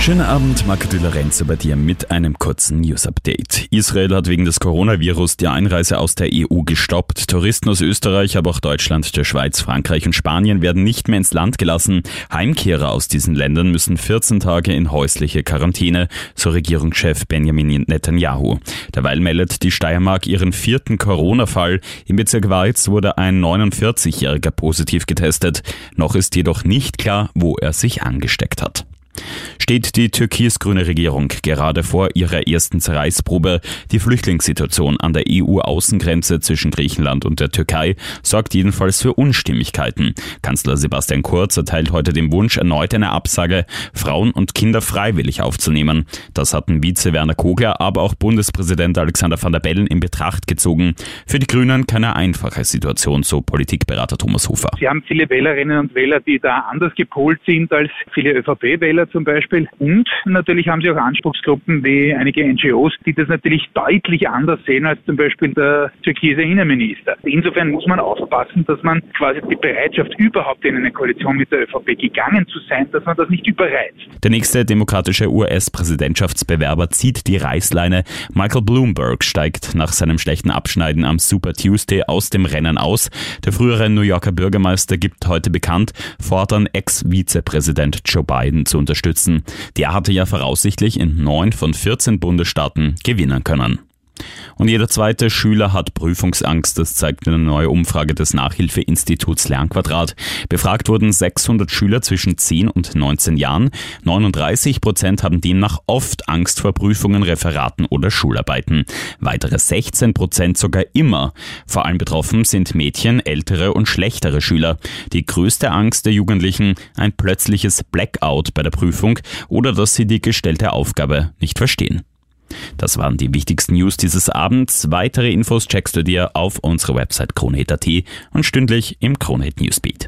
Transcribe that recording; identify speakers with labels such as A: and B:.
A: Schönen Abend, Marco de Lorenzo bei dir mit einem kurzen News-Update. Israel hat wegen des Coronavirus die Einreise aus der EU gestoppt. Touristen aus Österreich, aber auch Deutschland, der Schweiz, Frankreich und Spanien werden nicht mehr ins Land gelassen. Heimkehrer aus diesen Ländern müssen 14 Tage in häusliche Quarantäne, so Regierungschef Benjamin Netanyahu. Derweil meldet die Steiermark ihren vierten Corona-Fall. Im Bezirk Weiz wurde ein 49-Jähriger positiv getestet. Noch ist jedoch nicht klar, wo er sich angesteckt hat steht die türkis-grüne Regierung gerade vor ihrer ersten Zerreißprobe. Die Flüchtlingssituation an der EU-Außengrenze zwischen Griechenland und der Türkei sorgt jedenfalls für Unstimmigkeiten. Kanzler Sebastian Kurz erteilt heute den Wunsch, erneut eine Absage, Frauen und Kinder freiwillig aufzunehmen. Das hatten Vize Werner Kogler, aber auch Bundespräsident Alexander van der Bellen in Betracht gezogen. Für die Grünen keine einfache Situation, so Politikberater Thomas Hofer.
B: Sie haben viele Wählerinnen und Wähler, die da anders gepolt sind als viele ÖVP-Wähler zum Beispiel. Und natürlich haben sie auch Anspruchsgruppen wie einige NGOs, die das natürlich deutlich anders sehen als zum Beispiel der türkise Innenminister. Insofern muss man aufpassen, dass man quasi die Bereitschaft überhaupt in eine Koalition mit der ÖVP gegangen zu sein, dass man das nicht überreizt.
A: Der nächste demokratische US-Präsidentschaftsbewerber zieht die Reißleine. Michael Bloomberg steigt nach seinem schlechten Abschneiden am Super Tuesday aus dem Rennen aus. Der frühere New Yorker Bürgermeister gibt heute bekannt, fortan Ex-Vizepräsident Joe Biden zu unterstützen. Der hatte ja voraussichtlich in neun von 14 Bundesstaaten gewinnen können. Und jeder zweite Schüler hat Prüfungsangst, das zeigt eine neue Umfrage des Nachhilfeinstituts Lernquadrat. Befragt wurden 600 Schüler zwischen 10 und 19 Jahren. 39 Prozent haben demnach oft Angst vor Prüfungen, Referaten oder Schularbeiten. Weitere 16 Prozent sogar immer. Vor allem betroffen sind Mädchen, ältere und schlechtere Schüler. Die größte Angst der Jugendlichen, ein plötzliches Blackout bei der Prüfung oder dass sie die gestellte Aufgabe nicht verstehen. Das waren die wichtigsten News dieses Abends. Weitere Infos checkst du dir auf unserer Website kronehit.at und stündlich im Kronehit Newsbeat.